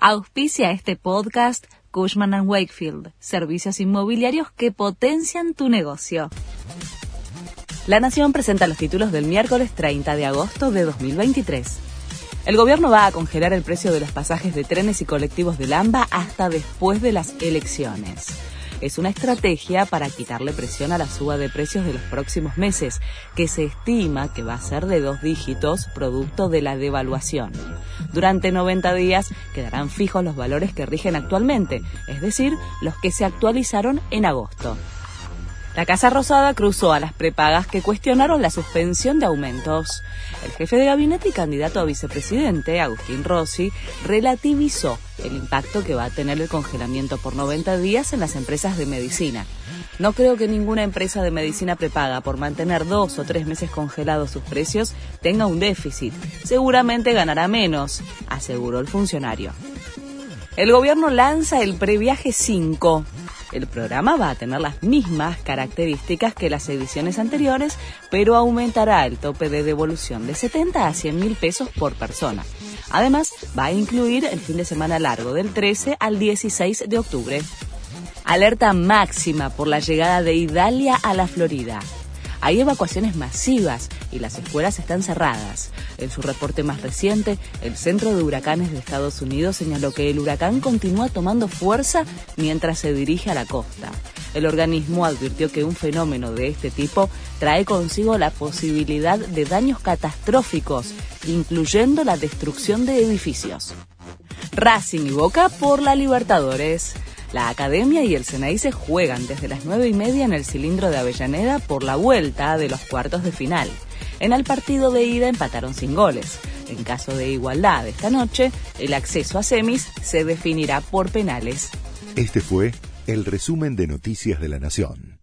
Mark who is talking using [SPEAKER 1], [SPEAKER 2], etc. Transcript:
[SPEAKER 1] Auspicia este podcast Cushman ⁇ Wakefield, servicios inmobiliarios que potencian tu negocio. La Nación presenta los títulos del miércoles 30 de agosto de 2023. El gobierno va a congelar el precio de los pasajes de trenes y colectivos del AMBA hasta después de las elecciones es una estrategia para quitarle presión a la suba de precios de los próximos meses, que se estima que va a ser de dos dígitos producto de la devaluación. Durante 90 días quedarán fijos los valores que rigen actualmente, es decir, los que se actualizaron en agosto. La Casa Rosada cruzó a las prepagas que cuestionaron la suspensión de aumentos. El jefe de gabinete y candidato a vicepresidente, Agustín Rossi, relativizó el impacto que va a tener el congelamiento por 90 días en las empresas de medicina. No creo que ninguna empresa de medicina prepaga por mantener dos o tres meses congelados sus precios tenga un déficit. Seguramente ganará menos, aseguró el funcionario. El gobierno lanza el previaje 5 el programa va a tener las mismas características que las ediciones anteriores, pero aumentará el tope de devolución de 70 a 100 mil pesos por persona. Además, va a incluir el fin de semana largo del 13 al 16 de octubre. Alerta máxima por la llegada de Idalia a la Florida. Hay evacuaciones masivas y las escuelas están cerradas. En su reporte más reciente, el Centro de Huracanes de Estados Unidos señaló que el huracán continúa tomando fuerza mientras se dirige a la costa. El organismo advirtió que un fenómeno de este tipo trae consigo la posibilidad de daños catastróficos, incluyendo la destrucción de edificios. Racing y Boca por la Libertadores. La Academia y el Senai se juegan desde las nueve y media en el cilindro de Avellaneda por la vuelta de los cuartos de final. En el partido de ida empataron sin goles. En caso de igualdad esta noche, el acceso a semis se definirá por penales.
[SPEAKER 2] Este fue el resumen de Noticias de la Nación.